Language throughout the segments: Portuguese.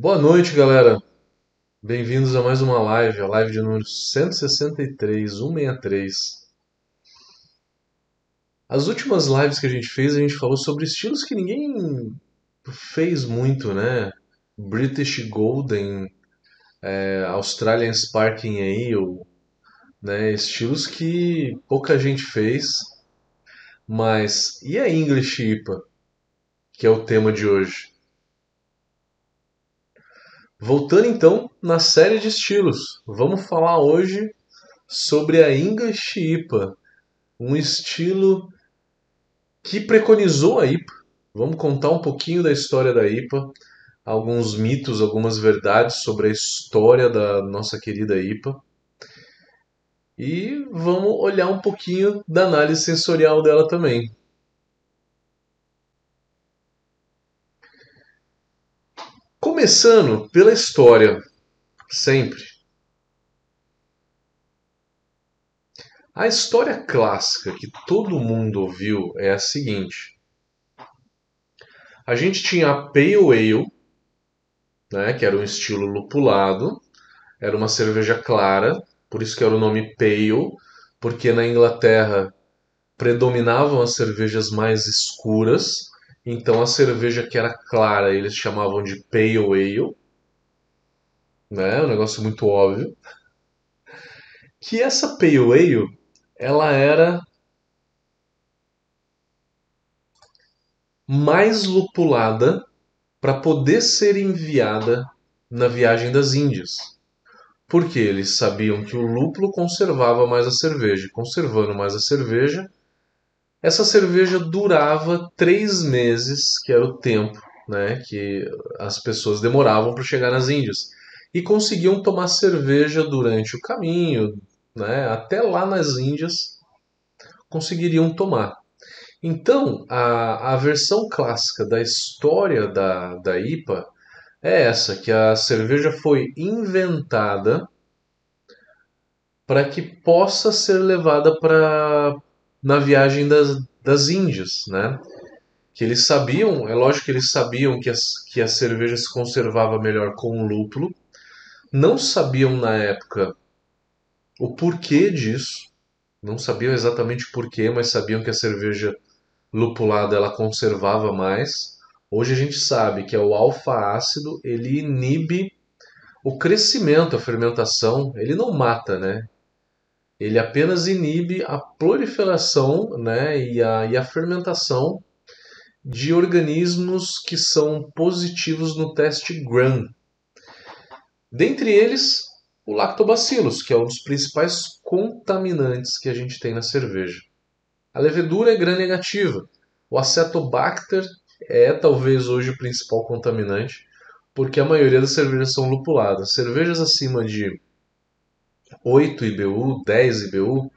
Boa noite, galera. Bem-vindos a mais uma live, a live de número 163, 163. As últimas lives que a gente fez, a gente falou sobre estilos que ninguém fez muito, né? British Golden, é, Australian Sparking Ale, né? Estilos que pouca gente fez. Mas e a English IPA, que é o tema de hoje? Voltando então na série de estilos, vamos falar hoje sobre a English IPA, um estilo que preconizou a IPA. Vamos contar um pouquinho da história da IPA, alguns mitos, algumas verdades sobre a história da nossa querida IPA. E vamos olhar um pouquinho da análise sensorial dela também. Começando pela história, sempre. A história clássica que todo mundo ouviu é a seguinte: a gente tinha a Pale Ale, né, que era um estilo lupulado, era uma cerveja clara, por isso que era o nome Pale, porque na Inglaterra predominavam as cervejas mais escuras então a cerveja que era clara eles chamavam de Pale Ale, né? Um negócio muito óbvio. Que essa Pale Ale, ela era mais lupulada para poder ser enviada na viagem das Índias. Porque eles sabiam que o lúpulo conservava mais a cerveja. Conservando mais a cerveja, essa cerveja durava três meses, que era o tempo né, que as pessoas demoravam para chegar nas Índias. E conseguiam tomar cerveja durante o caminho, né, até lá nas Índias, conseguiriam tomar. Então, a, a versão clássica da história da, da IPA é essa, que a cerveja foi inventada para que possa ser levada para na viagem das, das Índias, né? Que eles sabiam, é lógico que eles sabiam que, as, que a cerveja se conservava melhor com lúpulo, não sabiam na época o porquê disso, não sabiam exatamente o porquê, mas sabiam que a cerveja lupulada ela conservava mais. Hoje a gente sabe que é o alfa-ácido, ele inibe o crescimento, a fermentação, ele não mata, né? Ele apenas inibe a proliferação né, e, a, e a fermentação de organismos que são positivos no teste Gram. Dentre eles, o lactobacillus, que é um dos principais contaminantes que a gente tem na cerveja. A levedura é gram negativa. O acetobacter é talvez hoje o principal contaminante, porque a maioria das cervejas são lupuladas. Cervejas acima de 8 IBU, 10 IBU,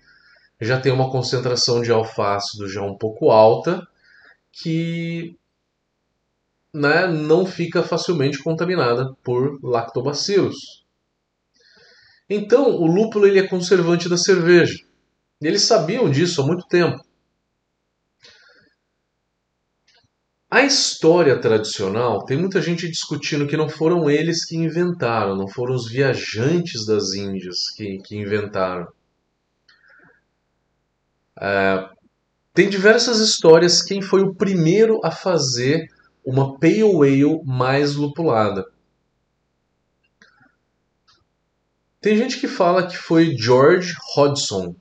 já tem uma concentração de alfácido já um pouco alta, que né, não fica facilmente contaminada por lactobacilos. Então, o lúpulo ele é conservante da cerveja. Eles sabiam disso há muito tempo. A história tradicional tem muita gente discutindo que não foram eles que inventaram, não foram os viajantes das Índias que, que inventaram. É, tem diversas histórias quem foi o primeiro a fazer uma Pale Ale mais lupulada. Tem gente que fala que foi George Hodgson,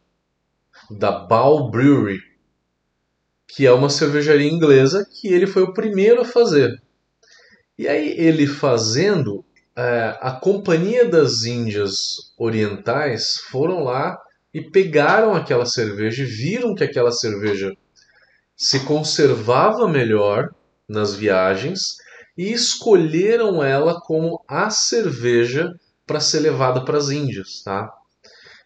da Ball Brewery, que é uma cervejaria inglesa que ele foi o primeiro a fazer. E aí ele fazendo, é, a Companhia das Índias Orientais foram lá e pegaram aquela cerveja e viram que aquela cerveja se conservava melhor nas viagens e escolheram ela como a cerveja para ser levada para as Índias, tá?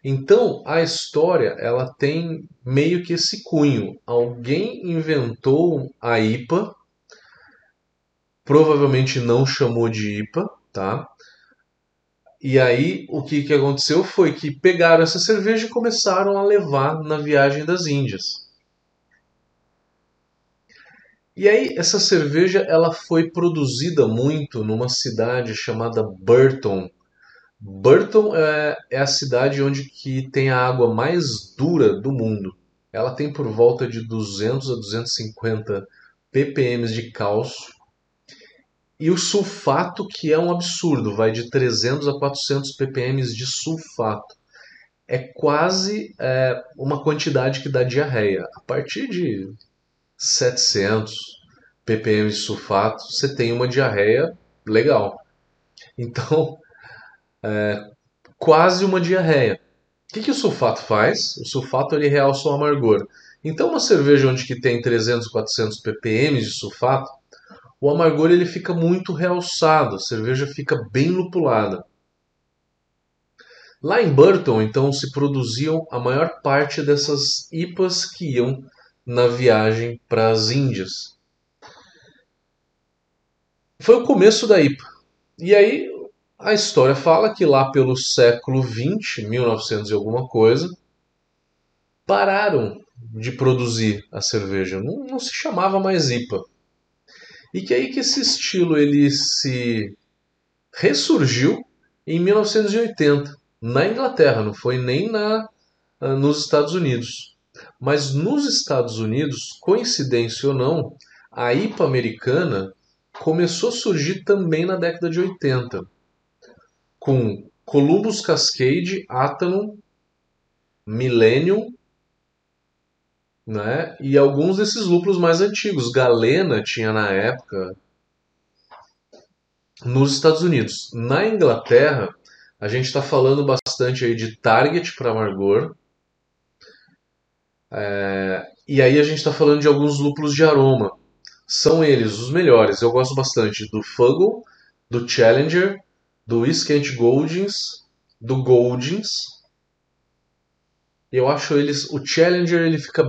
Então, a história ela tem meio que esse cunho. Alguém inventou a IPA, provavelmente não chamou de IPA, tá? E aí o que, que aconteceu foi que pegaram essa cerveja e começaram a levar na viagem das Índias. E aí essa cerveja ela foi produzida muito numa cidade chamada Burton. Burton é, é a cidade onde que tem a água mais dura do mundo. Ela tem por volta de 200 a 250 ppm de cálcio e o sulfato, que é um absurdo, vai de 300 a 400 ppm de sulfato. É quase é, uma quantidade que dá diarreia. A partir de 700 ppm de sulfato, você tem uma diarreia legal. Então, é, quase uma diarreia. O que, que o sulfato faz? O sulfato ele realça o amargor. Então, uma cerveja onde que tem 300, 400 ppm de sulfato, o amargor ele fica muito realçado, a cerveja fica bem lupulada. Lá em Burton, então, se produziam a maior parte dessas IPAs que iam na viagem para as Índias. Foi o começo da IPA. E aí a história fala que lá pelo século 20, 1900 e alguma coisa, pararam de produzir a cerveja. Não, não se chamava mais IPA. E que aí que esse estilo ele se ressurgiu em 1980 na Inglaterra, não foi nem na ah, nos Estados Unidos. Mas nos Estados Unidos, coincidência ou não, a IPA americana começou a surgir também na década de 80, com Columbus Cascade, Atanum, Millennium né? E alguns desses lúpulos mais antigos. Galena tinha na época nos Estados Unidos. Na Inglaterra, a gente está falando bastante aí de Target para amargor. É, e aí a gente está falando de alguns lúpulos de aroma. São eles os melhores. Eu gosto bastante do Fuggle, do Challenger, do Iskent Goldings, do Goldings. Eu acho eles. O Challenger ele fica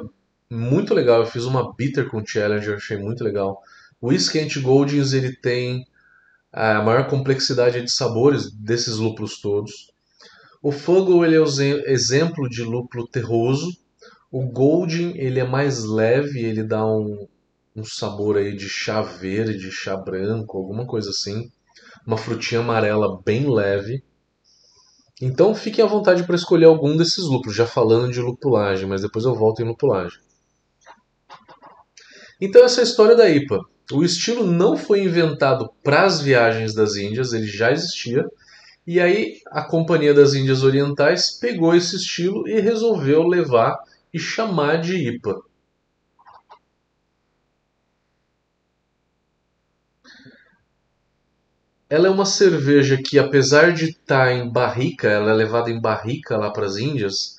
muito legal. Eu fiz uma bitter com Challenger, achei muito legal. O Whiskey Goldings ele tem a maior complexidade de sabores desses lúpulos todos. O Fuggle ele é o exemplo de lúpulo terroso. O Golding ele é mais leve, ele dá um, um sabor aí de chá verde, chá branco, alguma coisa assim. Uma frutinha amarela bem leve. Então fiquem à vontade para escolher algum desses lúpulos, já falando de lupulagem, mas depois eu volto em lupulagem. Então essa é a história da IPA. O estilo não foi inventado para as viagens das Índias, ele já existia. E aí a Companhia das Índias Orientais pegou esse estilo e resolveu levar e chamar de IPA. Ela é uma cerveja que, apesar de estar tá em barrica, ela é levada em barrica lá para as Índias,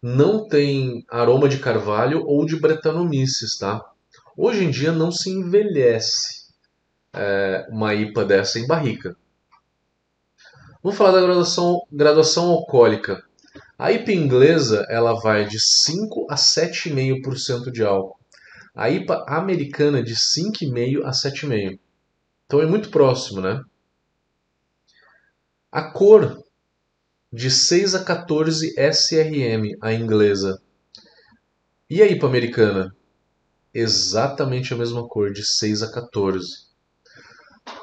não tem aroma de carvalho ou de Brettanomyces, tá? Hoje em dia não se envelhece é, uma IPA dessa em barrica. Vamos falar da graduação, graduação alcoólica. A IPA inglesa ela vai de 5 a 7,5% de álcool. A IPA americana de 5,5 a 7,5. Então é muito próximo, né? A cor de 6 a 14 SRM, a inglesa. E a IPA americana? exatamente a mesma cor, de 6 a 14.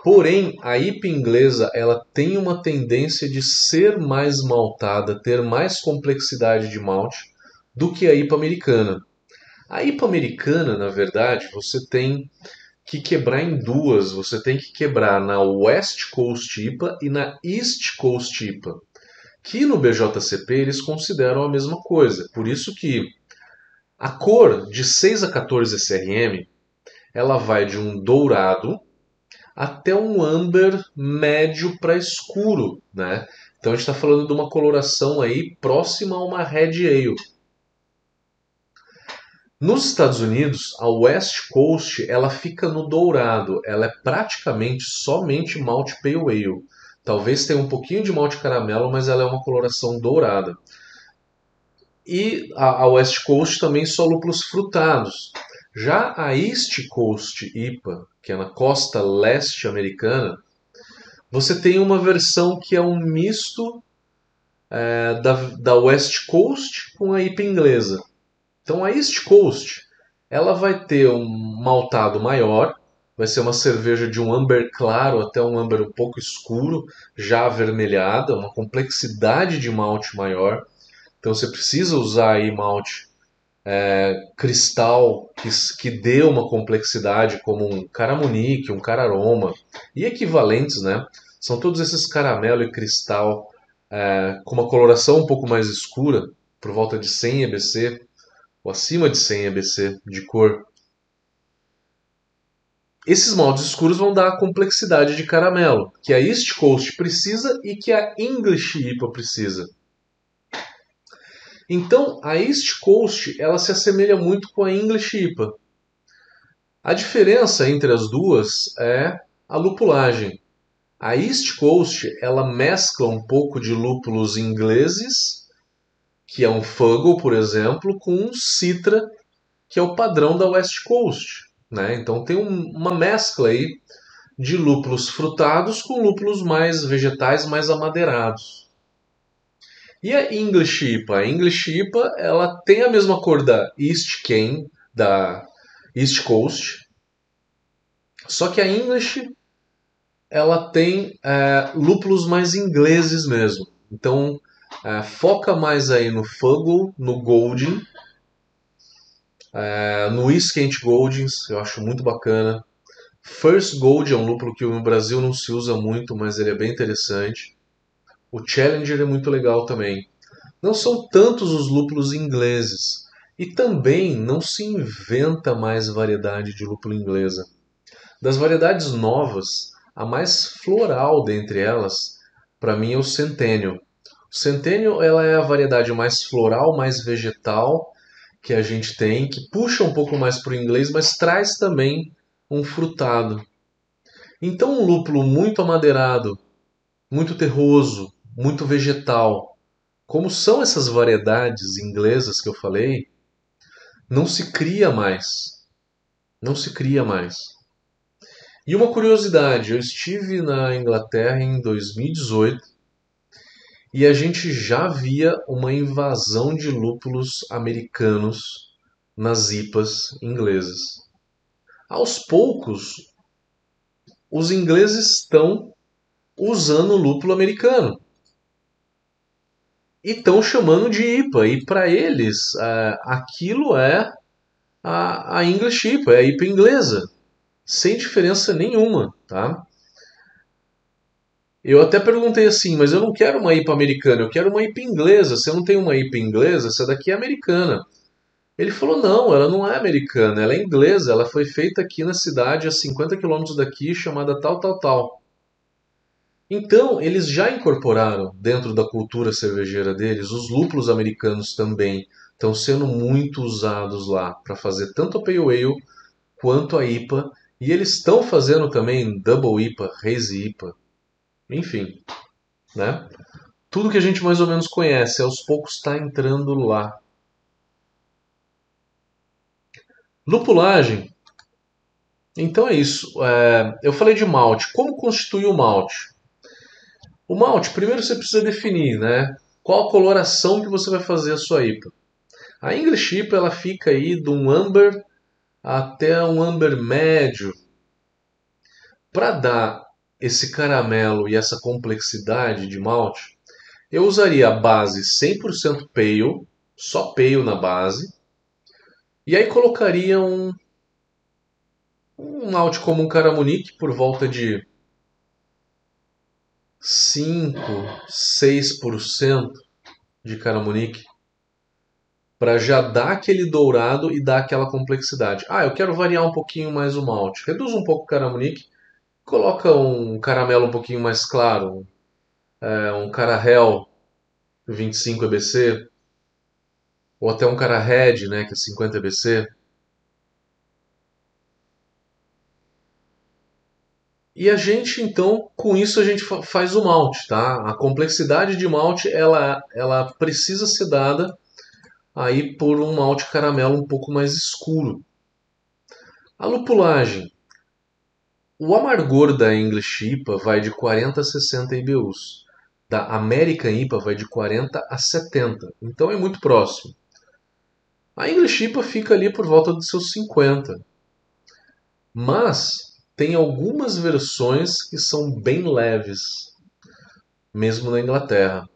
Porém, a IPA inglesa ela tem uma tendência de ser mais maltada, ter mais complexidade de malte do que a IPA americana. A IPA americana, na verdade, você tem que quebrar em duas. Você tem que quebrar na West Coast IPA e na East Coast IPA, que no BJCP eles consideram a mesma coisa. Por isso que a cor de 6 a 14 SRM, ela vai de um dourado até um amber médio para escuro, né? Então a gente está falando de uma coloração aí próxima a uma red ale. Nos Estados Unidos, a West Coast ela fica no dourado, ela é praticamente somente malte pale ale. Talvez tenha um pouquinho de malte caramelo, mas ela é uma coloração dourada. E a, a West Coast também só lúpulos frutados. Já a East Coast IPA, que é na costa leste americana, você tem uma versão que é um misto é, da, da West Coast com a IPA inglesa. Então a East Coast ela vai ter um maltado maior, vai ser uma cerveja de um amber claro até um amber um pouco escuro, já avermelhada, uma complexidade de malte maior. Então você precisa usar aí malte é, cristal que, que dê uma complexidade como um caramunique, um cararoma e equivalentes, né? São todos esses caramelo e cristal é, com uma coloração um pouco mais escura, por volta de 100 EBC, ou acima de 100 EBC de cor. Esses maltes escuros vão dar a complexidade de caramelo, que a East Coast precisa e que a English IPA precisa. Então, a East Coast ela se assemelha muito com a English IPA. A diferença entre as duas é a lupulagem. A East Coast ela mescla um pouco de lúpulos ingleses, que é um Fuggle, por exemplo, com um Citra, que é o padrão da West Coast. Né? Então tem um, uma mescla aí de lúpulos frutados com lúpulos mais vegetais, mais amadeirados. E a English IPA? A English IPA ela tem a mesma cor da East Cane, da East Coast, só que a English ela tem é, lúpulos mais ingleses mesmo. Então é, foca mais aí no Fuggle, no Golden, é, no Iskent Goldings, eu acho muito bacana. First Gold é um lúpulo que no Brasil não se usa muito, mas ele é bem interessante. O Challenger é muito legal também. Não são tantos os lúpulos ingleses. E também não se inventa mais variedade de lúpulo inglesa. Das variedades novas, a mais floral dentre elas, para mim, é o Centennial. O Centennial ela é a variedade mais floral, mais vegetal que a gente tem, que puxa um pouco mais para o inglês, mas traz também um frutado. Então, um lúpulo muito amadeirado, muito terroso, muito vegetal, como são essas variedades inglesas que eu falei, não se cria mais. Não se cria mais. E uma curiosidade, eu estive na Inglaterra em 2018 e a gente já via uma invasão de lúpulos americanos nas IPAs inglesas. Aos poucos, os ingleses estão usando o lúpulo americano e estão chamando de IPA. E para eles, é, aquilo é a, a English IPA, é a IPA inglesa, sem diferença nenhuma, tá? Eu até perguntei assim, mas eu não quero uma IPA americana, eu quero uma IPA inglesa. Se eu não tenho uma IPA inglesa, essa daqui é americana. Ele falou: não, ela não é americana, ela é inglesa, ela foi feita aqui na cidade, a 50 quilômetros daqui, chamada tal, tal, tal. Então, eles já incorporaram dentro da cultura cervejeira deles os lúpulos americanos também. Estão sendo muito usados lá para fazer tanto a Pale Ale quanto a IPA. E eles estão fazendo também Double IPA, Hazy IPA. Enfim, né? Tudo que a gente mais ou menos conhece, aos poucos está entrando lá. Lupulagem. Então é isso. É, eu falei de malte. Como constitui o malte? O malte, primeiro você precisa definir, né? Qual a coloração que você vai fazer a sua IPA. A English IPA ela fica aí de um amber até um amber médio. Para dar esse caramelo e essa complexidade de malte, eu usaria a base 100% pale, só pale na base, e aí colocaria um, um malte como um caramunique por volta de 5, 6% de caramunique para já dar aquele dourado e dar aquela complexidade. Ah, eu quero variar um pouquinho mais o malte. Reduz um pouco o caramunique Coloca um caramelo um pouquinho mais claro, é, um Carahel 25 EBC, ou até um cara Red, né, que é 50 EBC. E a gente, então, com isso a gente faz o malte, tá? A complexidade de malte, ela, ela precisa ser dada aí por um malte caramelo um pouco mais escuro. A lupulagem, o amargor da English IPA vai de 40 a 60 IBUs. Da American IPA vai de 40 a 70. Então é muito próximo. A English IPA fica ali por volta dos seus 50. Mas tem algumas versões que são bem leves, mesmo na Inglaterra.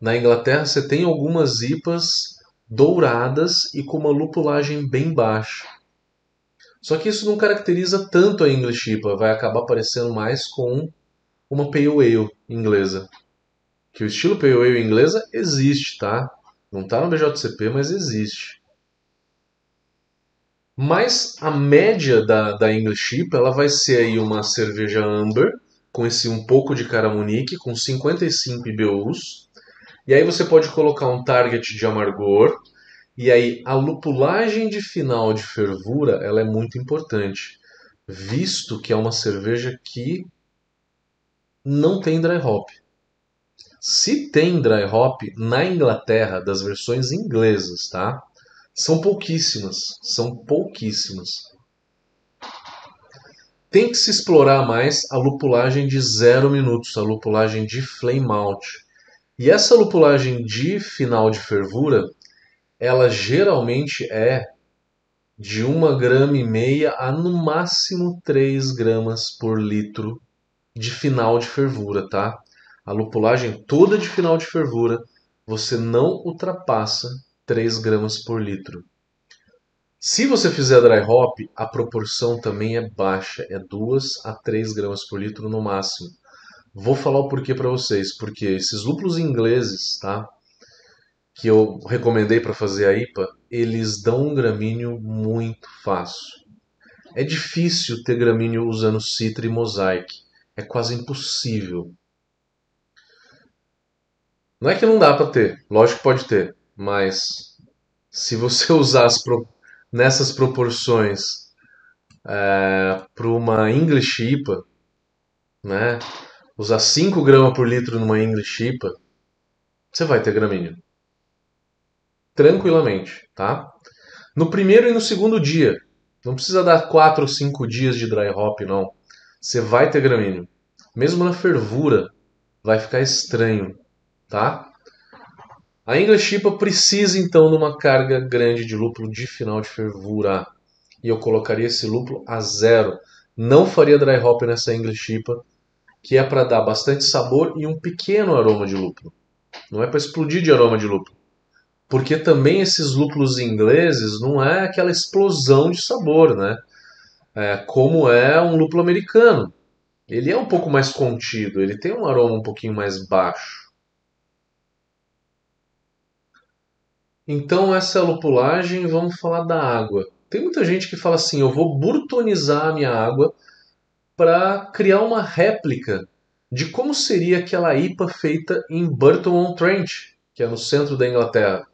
Na Inglaterra você tem algumas IPAs douradas e com uma lupulagem bem baixa. Só que isso não caracteriza tanto a English IPA, vai acabar parecendo mais com uma Pale Ale inglesa. Que o estilo Pale Ale inglesa existe, tá? Não está no BJCP, mas existe. Mas a média da, da English IPA ela vai ser aí uma cerveja amber, com esse um pouco de caramunique, com 55 IBUs. E aí você pode colocar um target de amargor. E aí a lupulagem de final de fervura ela é muito importante, visto que é uma cerveja que não tem dry hop. Se tem dry hop na Inglaterra, das versões inglesas, tá? São pouquíssimas, são pouquíssimas. Tem que se explorar mais a lupulagem de zero minutos, a lupulagem de flame out. E essa lupulagem de final de fervura, ela geralmente é de uma grama e meia a no máximo 3 gramas por litro de final de fervura, tá? A lupulagem toda de final de fervura, você não ultrapassa 3 gramas por litro. Se você fizer dry hop, a proporção também é baixa, é 2 a 3 gramas por litro no máximo. Vou falar o porquê para vocês, porque esses lúpulos ingleses, tá? Que eu recomendei para fazer a IPA, eles dão um gramíneo muito fácil. É difícil ter gramíneo usando Citra e Mosaic. É quase impossível. Não é que não dá para ter, lógico que pode ter, mas se você usar pro... nessas proporções é, para uma English IPA, né, usar 5 gramas por litro numa English IPA, você vai ter gramíneo. Tranquilamente, tá? No primeiro e no segundo dia. Não precisa dar 4 ou 5 dias de dry hop, não. Você vai ter gramíneo. Mesmo na fervura, vai ficar estranho, tá? A English IPA precisa então de uma carga grande de lúpulo de final de fervura. E eu colocaria esse lúpulo a zero. Não faria dry hop nessa English IPA, que é para dar bastante sabor e um pequeno aroma de lúpulo. Não é para explodir de aroma de lúpulo. Porque também esses lúpulos ingleses não é aquela explosão de sabor, né? É, como é um lúpulo americano. Ele é um pouco mais contido, ele tem um aroma um pouquinho mais baixo. Então, essa é a lupulagem, vamos falar da água. Tem muita gente que fala assim: eu vou burtonizar a minha água para criar uma réplica de como seria aquela IPA feita em Burton-on-Trent, que é no centro da Inglaterra,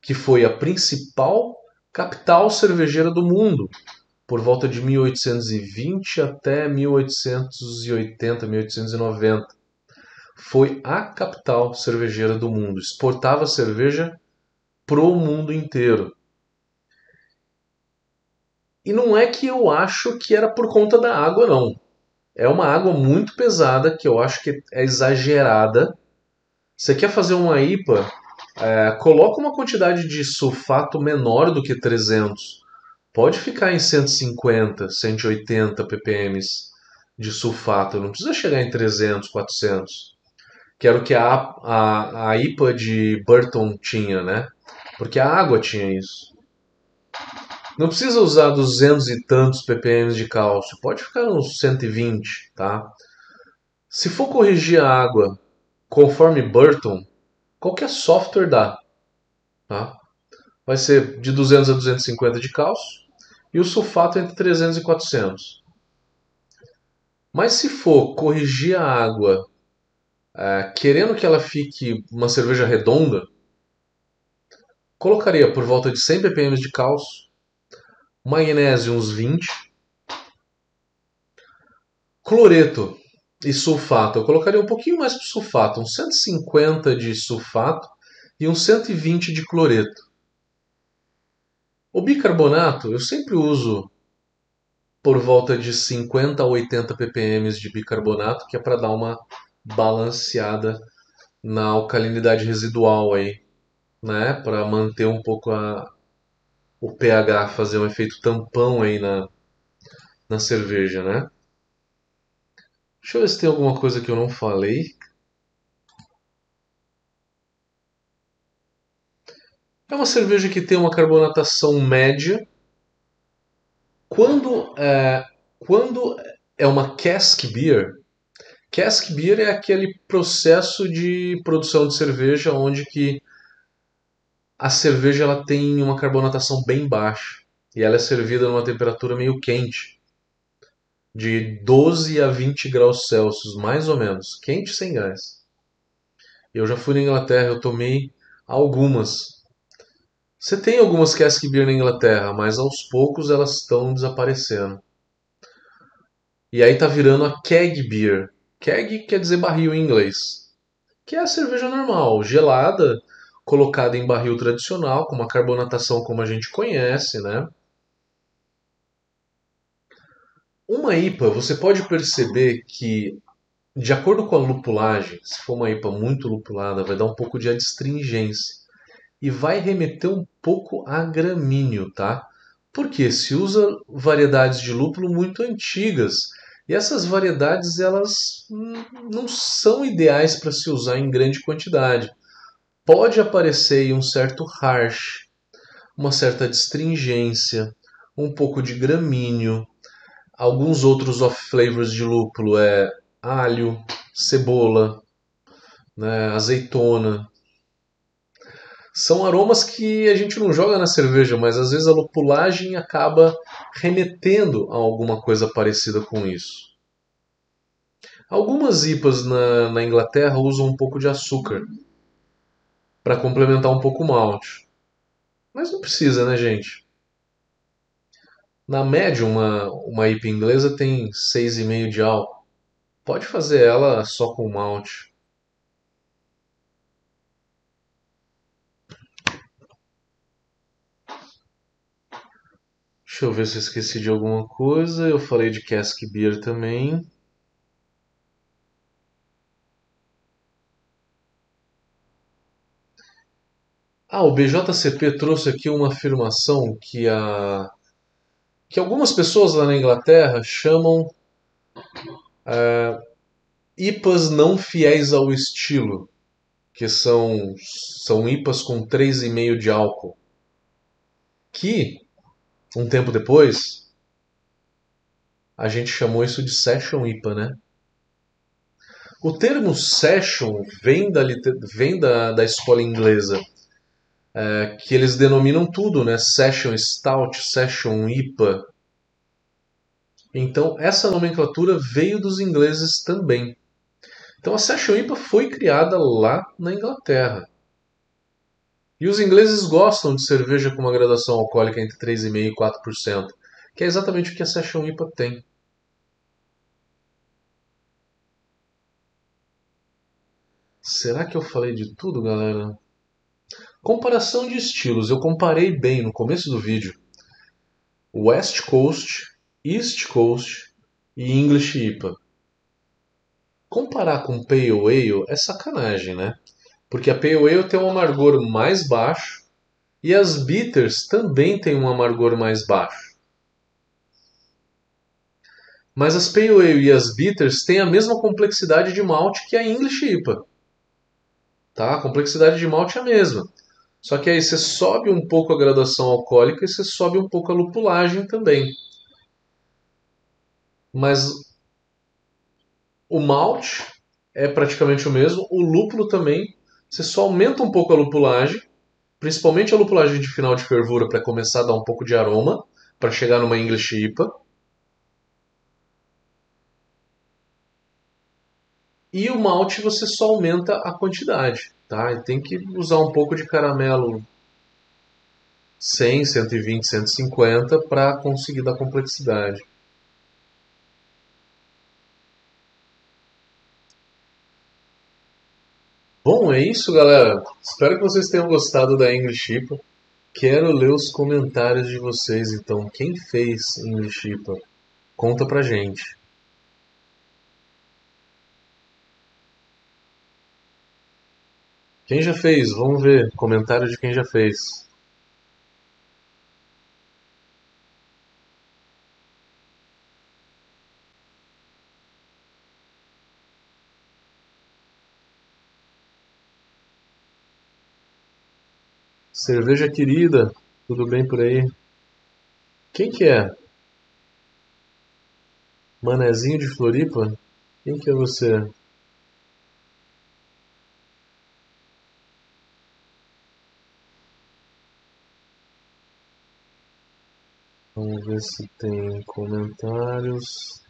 que foi a principal capital cervejeira do mundo, por volta de 1820 até 1880, 1890. Foi a capital cervejeira do mundo, exportava cerveja pro mundo inteiro. E não é que eu acho que era por conta da água, não. É uma água muito pesada que eu acho que é exagerada. Você quer fazer uma IPA, é, coloca uma quantidade de sulfato menor do que 300. Pode ficar em 150, 180 ppm de sulfato, não precisa chegar em 300, 400. Que era o que a, a, a IPA de Burton tinha, né? Porque a água tinha isso. Não precisa usar 200 e tantos ppm de cálcio, pode ficar uns 120, tá? Se for corrigir a água conforme Burton, qualquer software dá, tá? Vai ser de 200 a 250 de cálcio e o sulfato entre 300 e 400. Mas se for corrigir a água é, querendo que ela fique uma cerveja redonda, Colocaria por volta de 100 ppm de cálcio, magnésio uns 20, cloreto e sulfato. Eu colocaria um pouquinho mais para sulfato, uns 150 de sulfato e uns 120 de cloreto. O bicarbonato eu sempre uso por volta de 50 a 80 ppm de bicarbonato, que é para dar uma balanceada na alcalinidade residual aí né, para manter um pouco a, o pH fazer um efeito tampão aí na, na cerveja, né? Deixa eu ver se tem alguma coisa que eu não falei. É uma cerveja que tem uma carbonatação média. Quando é, quando é uma cask beer, cask beer é aquele processo de produção de cerveja onde que a cerveja ela tem uma carbonatação bem baixa e ela é servida numa temperatura meio quente, de 12 a 20 graus Celsius, mais ou menos, quente sem gás. Eu já fui na Inglaterra, eu tomei algumas. Você tem algumas cask beer na Inglaterra, mas aos poucos elas estão desaparecendo. E aí tá virando a keg beer. Keg quer dizer barril em inglês. Que é a cerveja normal, gelada, colocada em barril tradicional, com uma carbonatação como a gente conhece, né? Uma IPA, você pode perceber que, de acordo com a lupulagem, se for uma IPA muito lupulada, vai dar um pouco de adstringência e vai remeter um pouco a gramíneo, tá? Porque se usa variedades de lúpulo muito antigas e essas variedades elas não são ideais para se usar em grande quantidade. Pode aparecer um certo harsh, uma certa astringência, um pouco de gramíneo, alguns outros off flavors de lúpulo é alho, cebola, né, azeitona, são aromas que a gente não joga na cerveja, mas às vezes a lupulagem acaba remetendo a alguma coisa parecida com isso. Algumas IPAs na, na Inglaterra usam um pouco de açúcar para complementar um pouco o malte. Mas não precisa, né, gente? Na média, uma, uma IPA inglesa tem 6,5 de álcool. Pode fazer ela só com malte. Deixa eu ver se eu esqueci de alguma coisa. Eu falei de cask beer também. Ah, o BJCP trouxe aqui uma afirmação que a que algumas pessoas lá na Inglaterra chamam é, IPAs não fiéis ao estilo, que são são IPAs com 3,5 de álcool, que um tempo depois, a gente chamou isso de Session IPA, né? O termo Session vem da, vem da, da escola inglesa, é, que eles denominam tudo, né? Session Stout, Session IPA. Então, essa nomenclatura veio dos ingleses também. Então, a Session IPA foi criada lá na Inglaterra. E os ingleses gostam de cerveja com uma graduação alcoólica entre 3,5% e 4%, que é exatamente o que a Session IPA tem. Será que eu falei de tudo, galera? Comparação de estilos. Eu comparei bem no começo do vídeo. West Coast, East Coast e English IPA. Comparar com Pale Ale é sacanagem, né? porque a Pale Ale tem um amargor mais baixo e as bitters também têm um amargor mais baixo. Mas as Pale Ale e as bitters têm a mesma complexidade de malte que a English IPA. Tá? A complexidade de malte é a mesma. Só que aí você sobe um pouco a graduação alcoólica e você sobe um pouco a lupulagem também. Mas o malte é praticamente o mesmo, o lúpulo também você só aumenta um pouco a lupulagem, principalmente a lupulagem de final de fervura para começar a dar um pouco de aroma, para chegar numa English IPA. E o malte você só aumenta a quantidade, tá? E tem que usar um pouco de caramelo 100, 120, 150 para conseguir dar complexidade. Bom, é isso, galera. Espero que vocês tenham gostado da English IPA. Quero ler os comentários de vocês, então. Quem fez English IPA? Conta pra gente. Quem já fez? Vamos ver. Comentário de quem já fez. Cerveja querida, tudo bem por aí? Quem que é? Manezinho de Floripa? Quem que é você? Ver se tem comentários.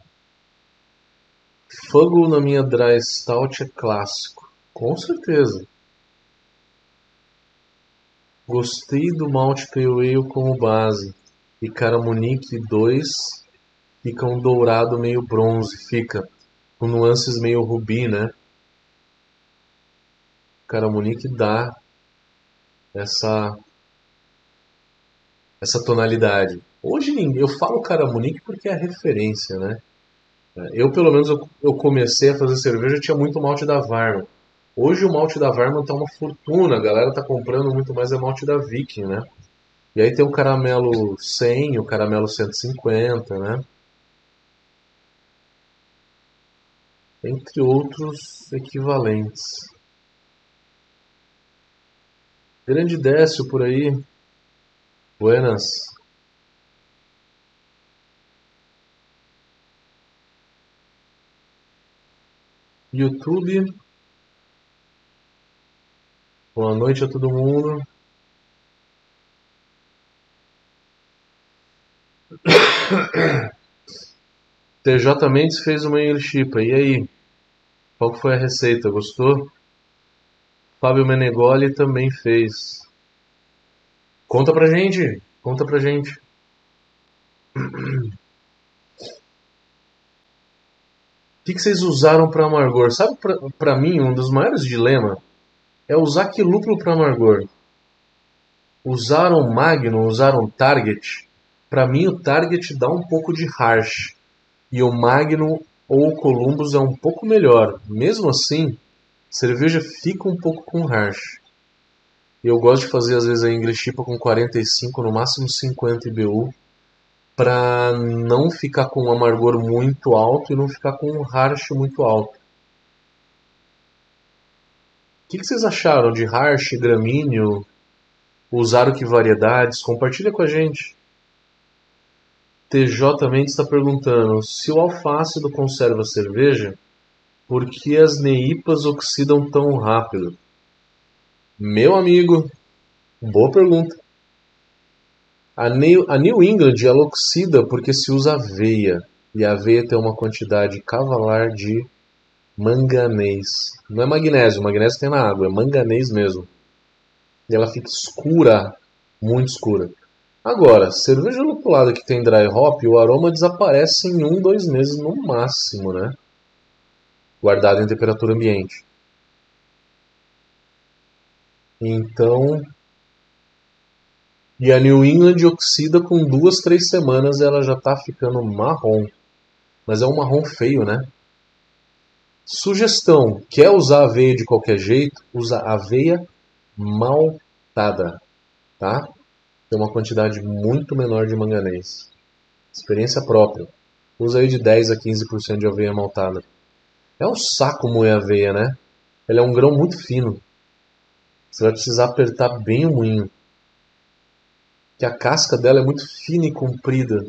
Fogo na minha Dry Stout é clássico. Com certeza. Gostei do Malte Pale Ale como base. E Caramunique 2 fica um dourado meio bronze. Fica com nuances meio rubi, né? Caramunique dá essa essa tonalidade. Hoje eu falo Caramunique porque é a referência, né? Eu, pelo menos, eu, comecei a fazer cerveja, tinha muito malte da Varma. Hoje o malte da Varma tá uma fortuna, a galera tá comprando muito mais a malte da Viking, né? E aí tem o caramelo 100, o caramelo 150, né? Entre outros equivalentes. Grande Décio por aí. Buenas. YouTube. Boa noite a todo mundo. TJ Mendes fez uma English E aí? Qual foi a receita? Gostou? Fábio Menegoli também fez. Conta pra gente. Conta pra gente. que, que vocês usaram para amargor? Sabe, para mim, um dos maiores dilemas é usar que lúpulo para amargor. Usaram Magnum, usaram Target. Para mim, o Target dá um pouco de harsh. E o Magnum ou o Columbus é um pouco melhor. Mesmo assim, cerveja fica um pouco com harsh. Eu gosto de fazer às vezes a English Chipa com 45, no máximo 50 IBU para não ficar com um amargor muito alto e não ficar com um harsh muito alto. O que, que vocês acharam de harsh, gramíneo? Usaram que variedades? Compartilha com a gente. TJ também está perguntando se o alfácido conserva cerveja, por que as neipas oxidam tão rápido? Meu amigo, boa pergunta. A New, England ela oxida porque se usa aveia. E a aveia tem uma quantidade cavalar de manganês. Não é magnésio, magnésio tem na água, é manganês mesmo. E ela fica escura, muito escura. Agora, cerveja lupulada que tem dry hop, o aroma desaparece em um, dois meses no máximo, né? Guardado em temperatura ambiente. Então, e a New England oxida com duas, três semanas ela já está ficando marrom. Mas é um marrom feio, né? Sugestão: quer usar aveia de qualquer jeito? Usa aveia maltada, tá? Tem uma quantidade muito menor de manganês. Experiência própria. Usa aí de 10 a 15% de aveia maltada. É um saco moer aveia, né? Ela é um grão muito fino. Você vai precisar apertar bem o moinho que a casca dela é muito fina e comprida.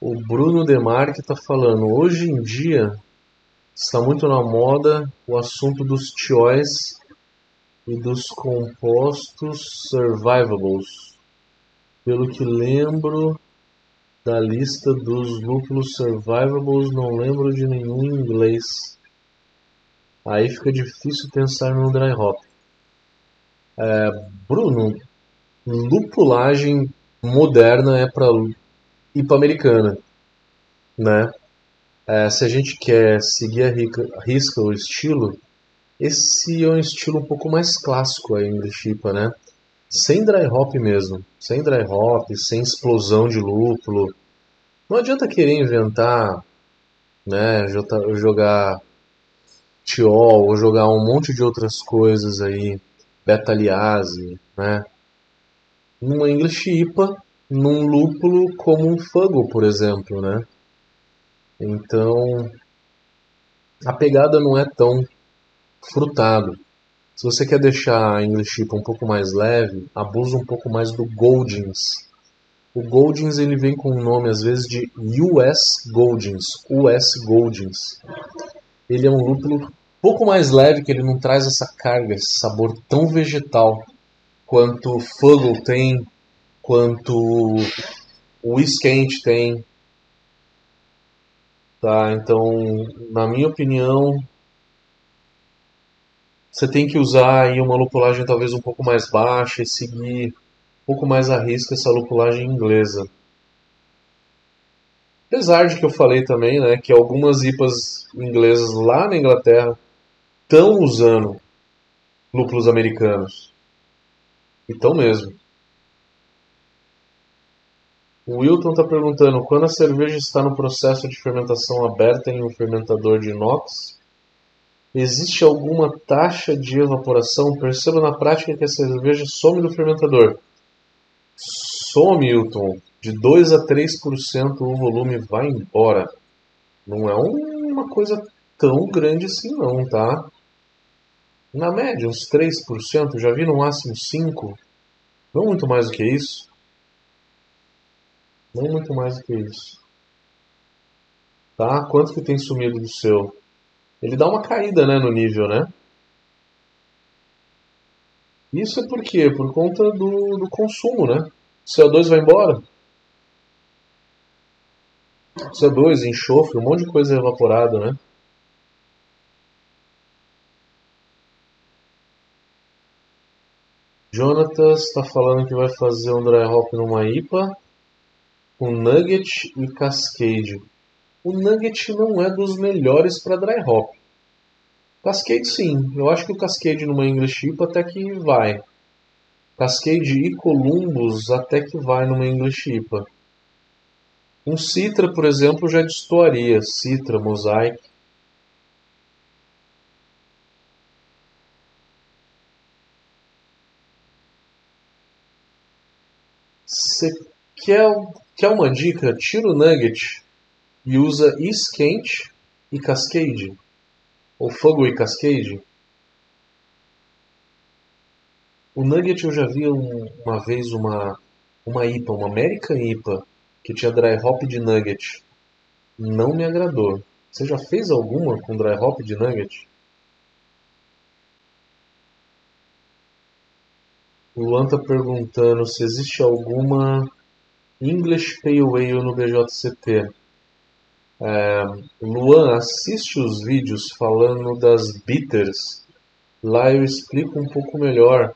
O Bruno Demarque está falando, hoje em dia está muito na moda o assunto dos tióis e dos compostos survivables. Pelo que lembro, da lista dos lúpulos survivables não lembro de nenhum em inglês. Aí fica difícil pensar no dry hop. É, Bruno, lupulagem moderna é para IPA americana, né? É, se a gente quer seguir a, risca o estilo, esse é um estilo um pouco mais clássico a English IPA, né? Sem dry hop mesmo, sem dry hop, sem explosão de lúpulo. Não adianta querer inventar, né, jogar tiol ou jogar um monte de outras coisas aí, betaliase, né? Numa English IPA, num lúpulo como um Fuggle, por exemplo, né? Então, a pegada não é tão frutado. Se você quer deixar a English IPA um pouco mais leve, abusa um pouco mais do Goldings. O Goldings ele vem com o nome às vezes de US Goldings, US Goldings. Ele é um lúpulo pouco mais leve, que ele não traz essa carga, esse sabor tão vegetal quanto Fuggle tem, quanto o Whiskent tem. Tá, então, na minha opinião, você tem que usar aí uma lupulagem talvez um pouco mais baixa e seguir um pouco mais a risco essa lupulagem inglesa. Apesar de que eu falei também, né, que algumas IPAs inglesas lá na Inglaterra estão usando lúpulos americanos. E estão mesmo. O Wilton está perguntando: quando a cerveja está no processo de fermentação aberta em um fermentador de inox, Existe alguma taxa de evaporação? Perceba na prática que a cerveja some do fermentador. Some, Hilton. De 2 a 3% o volume vai embora. Não é uma coisa tão grande assim não, tá? Na média, uns 3%. Já vi no máximo 5%. Não muito mais do que isso. Não muito mais do que isso. Tá? Quanto que tem sumido do seu? Ele dá uma caída né, no nível, né? Isso é por quê? Por conta do, do consumo, né? O CO2 vai embora. CO2, enxofre, um monte de coisa evaporada, né? Jonatas está falando que vai fazer um dry hop numa IPA com Nugget e Cascade o Nugget não é dos melhores para dry hop. Cascade sim, eu acho que o Cascade numa English IPA até que vai. Cascade e Columbus até que vai numa English IPA. Um Citra, por exemplo, já destoaria. Citra, Mosaic. Você quer, quer uma dica? Tira o Nugget e usa Isquente e Cascade, ou Fogo e Cascade. O Nugget eu já vi um, uma vez uma, uma IPA, uma American IPA, que tinha dry hop de Nugget. Não me agradou. Você já fez alguma com dry hop de Nugget? O Luan tá perguntando se existe alguma English Pale Ale no BJCP. Luan, assiste os vídeos falando das bitters. Lá eu explico um pouco melhor.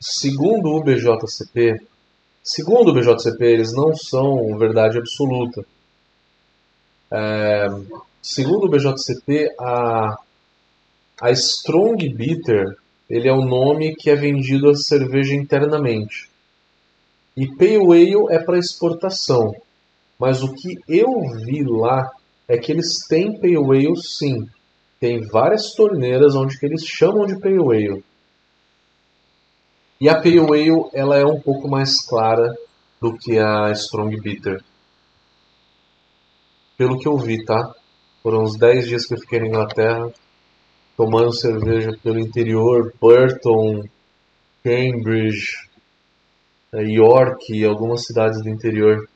Segundo o BJCP, segundo o BJCP, eles não são verdade absoluta. Segundo o BJCP, a, a Strong Bitter ele é o nome que é vendido a cerveja internamente. E Pale Ale é para exportação. Mas o que eu vi lá é que eles têm Pale Ale sim. Tem várias torneiras onde que eles chamam de Pale Ale. E a Pale Ale ela é um pouco mais clara do que a Strong Bitter. Pelo que eu vi, tá? Foram uns 10 dias que eu fiquei na Inglaterra, tomando cerveja pelo interior, Burton, Cambridge, eh, York e algumas cidades do interior.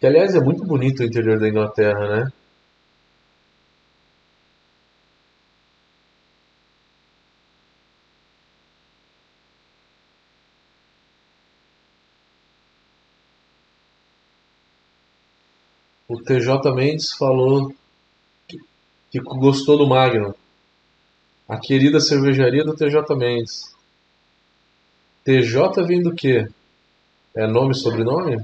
Que aliás é muito bonito o interior da Inglaterra, né? O TJ Mendes falou que gostou do Magno. A querida cervejaria do TJ Mendes. TJ vem do quê? É nome e sobrenome?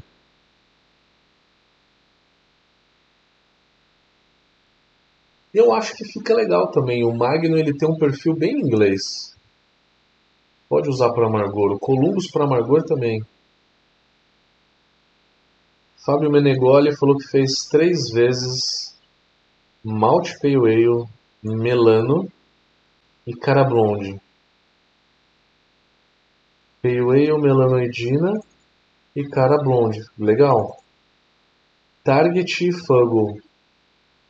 Eu acho que fica legal também. O Magno ele tem um perfil bem inglês. Pode usar para amargor. O Columbus para amargor também. Fábio Menegoli falou que fez três vezes Malt Pale Ale, Melano e Cara Blonde. Pale Ale, Melanoidina e Cara Blonde. Legal. Target Fuggle.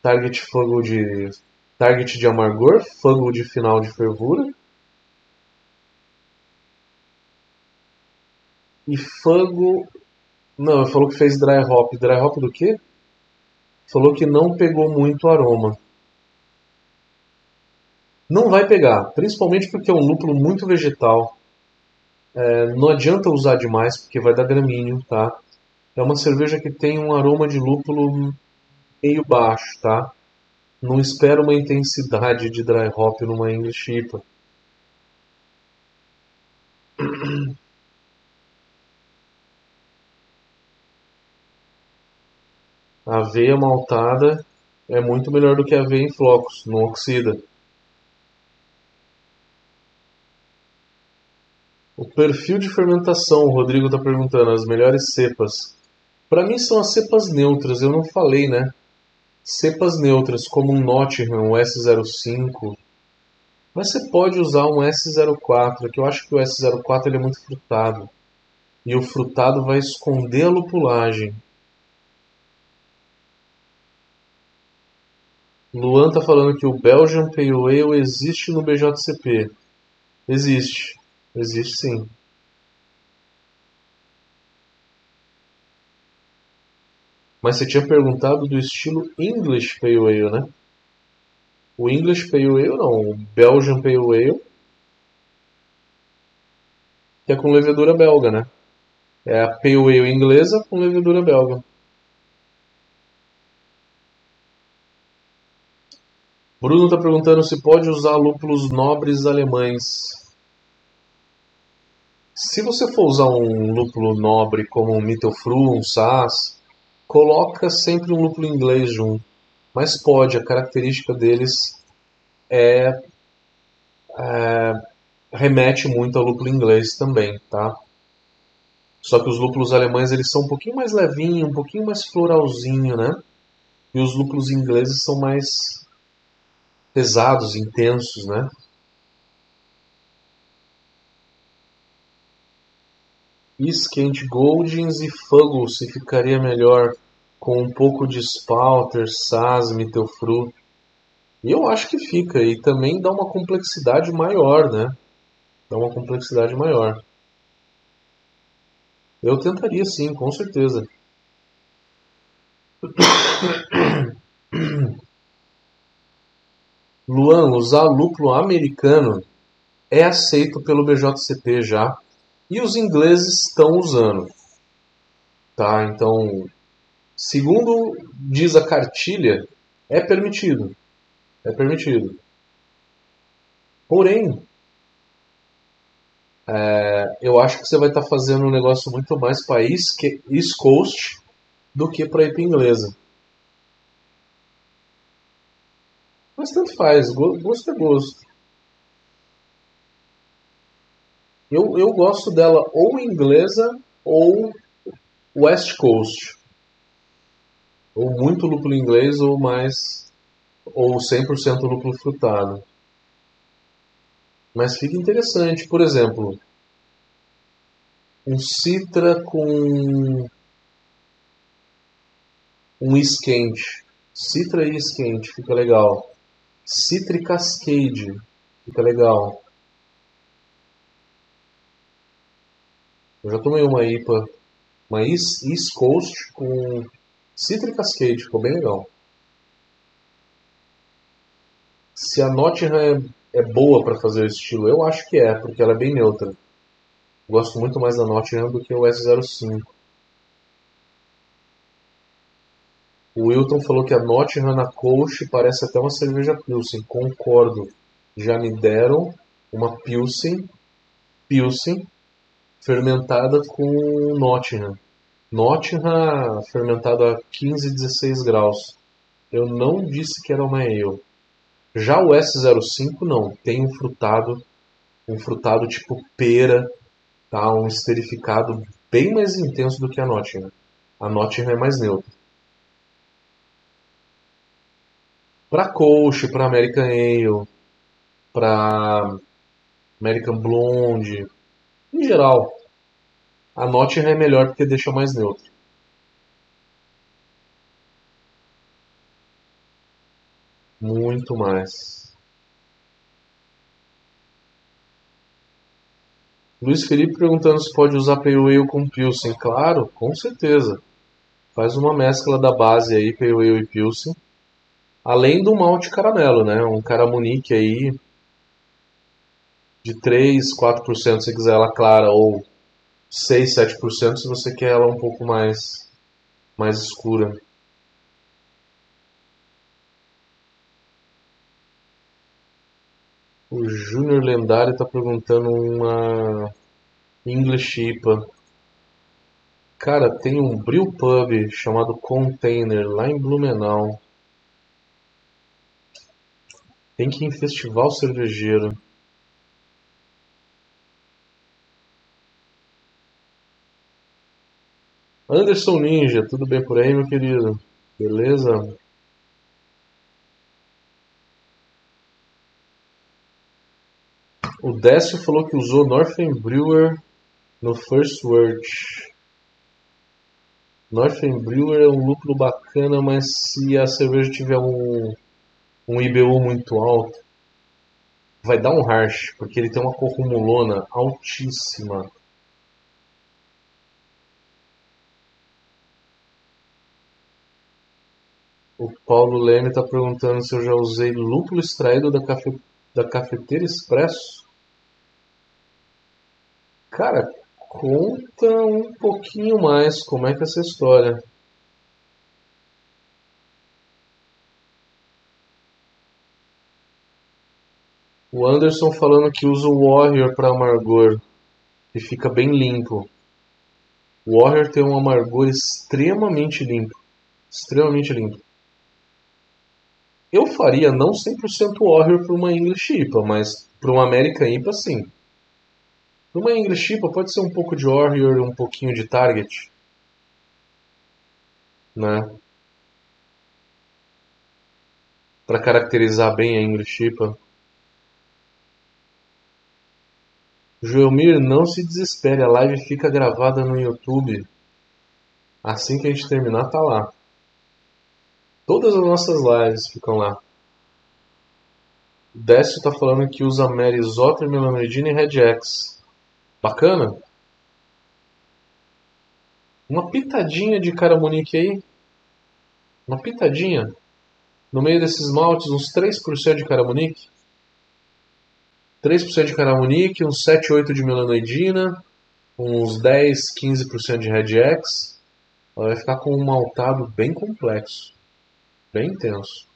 Target Fuggle de. Target de amargor, Fuggle de final de fervura. E Fuggle. Não, falou que fez dry hop. Dry hop do quê? Falou que não pegou muito aroma. Não vai pegar, principalmente porque é um lúpulo muito vegetal. É, não adianta usar demais porque vai dar gramíneo, tá? É uma cerveja que tem um aroma de lúpulo meio baixo, tá? Não espera uma intensidade de dry hop numa English IPA. A aveia maltada é muito melhor do que a aveia em flocos, não oxida. O perfil de fermentação, o Rodrigo está perguntando, as melhores cepas. Para mim são as cepas neutras, eu não falei, né? Cepas neutras, como um Nottingham, um S05. Mas você pode usar um S04, que eu acho que o S04 ele é muito frutado. E o frutado vai esconder a lupulagem. Luan tá falando que o Belgian Pale Ale existe no BJCP. Existe. Existe sim. Mas você tinha perguntado do estilo English Pale Ale, né? O English Pale Ale não, o Belgian Pale Ale que é com levedura belga, né? É a Pale Ale inglesa com levedura belga. Bruno está perguntando se pode usar lúpulos nobres alemães. Se você for usar um lúpulo nobre como um Mittelfru, um Sass, coloca sempre um lúpulo inglês junto. Mas pode, a característica deles é, é remete muito ao lúpulo inglês também, tá? Só que os lúpulos alemães eles são um pouquinho mais levinho, um pouquinho mais floralzinho, né? E os lúpulos ingleses são mais pesados, intensos, né? Skent Goldings e Fuggle se ficaria melhor com um pouco de Spalter, Saz, Mittelfru. E eu acho que fica, e também dá uma complexidade maior, né? Dá uma complexidade maior. Eu tentaria sim, com certeza. Luan, usar lúpulo americano é aceito pelo BJCP já e os ingleses estão usando. Tá? Então, segundo diz a cartilha, é permitido. É permitido. Porém, é, eu acho que você vai estar tá fazendo um negócio muito mais para East, Coast do que para IP inglesa. Mas tanto faz, gosto é gosto. Eu, eu gosto dela ou inglesa ou West Coast. Ou muito lúpulo inglês ou mais. Ou 100% lúpulo frutado. Mas fica interessante, por exemplo, um Citra com um esquente. Citra e esquente, fica legal. Citra Cascade, fica legal. Eu já tomei uma IPA, uma East, Coast com Citric Cascade, ficou bem legal. Se a Nottingham é, é boa para fazer o estilo, eu acho que é, porque ela é bem neutra. Gosto muito mais da Nottingham do que o S05. O Wilton falou que a Nottingham na Coach parece até uma cerveja Pilsen. Concordo. Já me deram uma Pilsen, Pilsen fermentada com Nottingham. Nottingham fermentada a 15, 16 graus. Eu não disse que era uma ale. Já o S05 não, tem um frutado, um frutado tipo pera, tá? Um esterificado bem mais intenso do que a Nottingham. A Nottingham é mais neutra. Para Colch, para American Ale, para American Blonde, em geral, A Nottingham é melhor porque deixa mais neutro. Muito mais. Luiz Felipe perguntando se pode usar Pale Ale com Pilsen. Claro, com certeza. Faz uma mescla da base aí, Pale Ale e Pilsen. Além do malte caramelo, né? Um caramunique aí de 3, 4% se quiser ela clara ou 6, 7% se você quer ela um pouco mais mais escura. O Júnior Lendário está perguntando uma English IPA. Cara, tem um Brew Pub chamado Container lá em Blumenau. Tem que ir em festival cervejeiro. Anderson Ninja, tudo bem por aí, meu querido? Beleza? O Décio falou que usou Northern Brewer no First Word. Northern Brewer é um lúpulo bacana, mas se a cerveja tiver um, um IBU muito alto, vai dar um harsh, porque ele tem uma corrumulona altíssima. O Paulo Leme está perguntando se eu já usei lúpulo extraído da, cafe... da cafeteira expresso. Cara, conta um pouquinho mais como é que é essa história. O Anderson falando que usa o Warrior para amargor e fica bem limpo. O Warrior tem um amargor extremamente limpo. Extremamente limpo. Eu faria não 100% Warrior para uma English IPA, mas para uma American IPA sim. Uma English IPA pode ser um pouco de Warrior, um pouquinho de Target. Né? Para caracterizar bem a English IPA. Joelmir, não se desespere, a live fica gravada no YouTube. Assim que a gente terminar, tá lá. Todas as nossas lives ficam lá. Décio tá falando que usa Mary Zotter, Melanoidina e Red X. Bacana? Uma pitadinha de caramonique aí. Uma pitadinha. No meio desses maltes, uns 3% de caramonique. 3% de caramonique, uns 7, 8 de melanoidina, uns 10, 15% de Red X. Ela vai ficar com um maltado bem complexo. Bem intenso.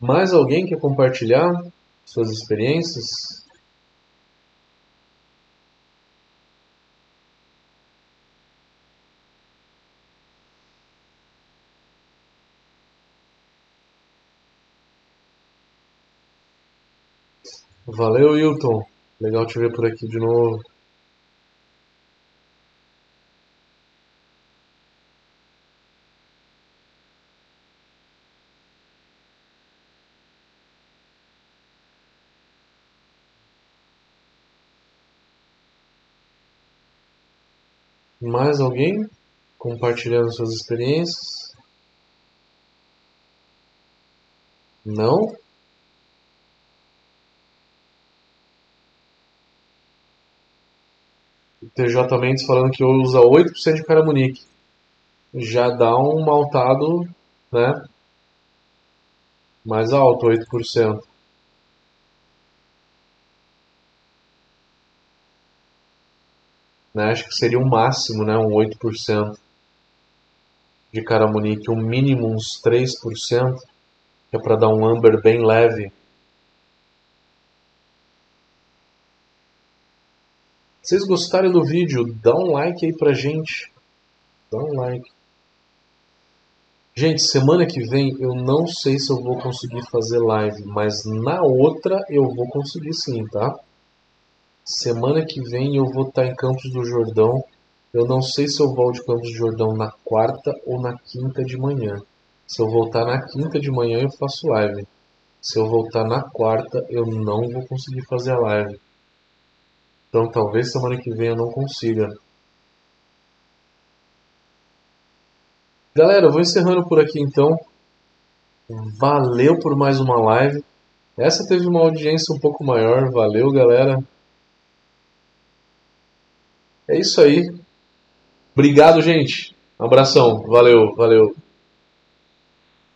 Mais alguém quer compartilhar suas experiências? Valeu, Hilton. Legal te ver por aqui de novo. Mais alguém compartilhando suas experiências? Não? TJ Mendes falando que usa 8% de caramunique. Já dá um maltado, né? Mais alto, 8%. Né? Acho que seria o um máximo, né? Um 8% de caramunique. Um mínimo uns 3%. Que é para dar um amber bem leve. Vocês gostarem do vídeo, dá um like aí pra gente. Dá um like. Gente, semana que vem eu não sei se eu vou conseguir fazer live, mas na outra eu vou conseguir sim, tá? Semana que vem eu vou estar em Campos do Jordão. Eu não sei se eu volto de Campos do Jordão na quarta ou na quinta de manhã. Se eu voltar na quinta de manhã eu faço live. Se eu voltar na quarta, eu não vou conseguir fazer a live. Então talvez semana que vem eu não consiga. Galera, eu vou encerrando por aqui então. Valeu por mais uma live. Essa teve uma audiência um pouco maior. Valeu, galera. É isso aí. Obrigado, gente. Abração. Valeu, valeu.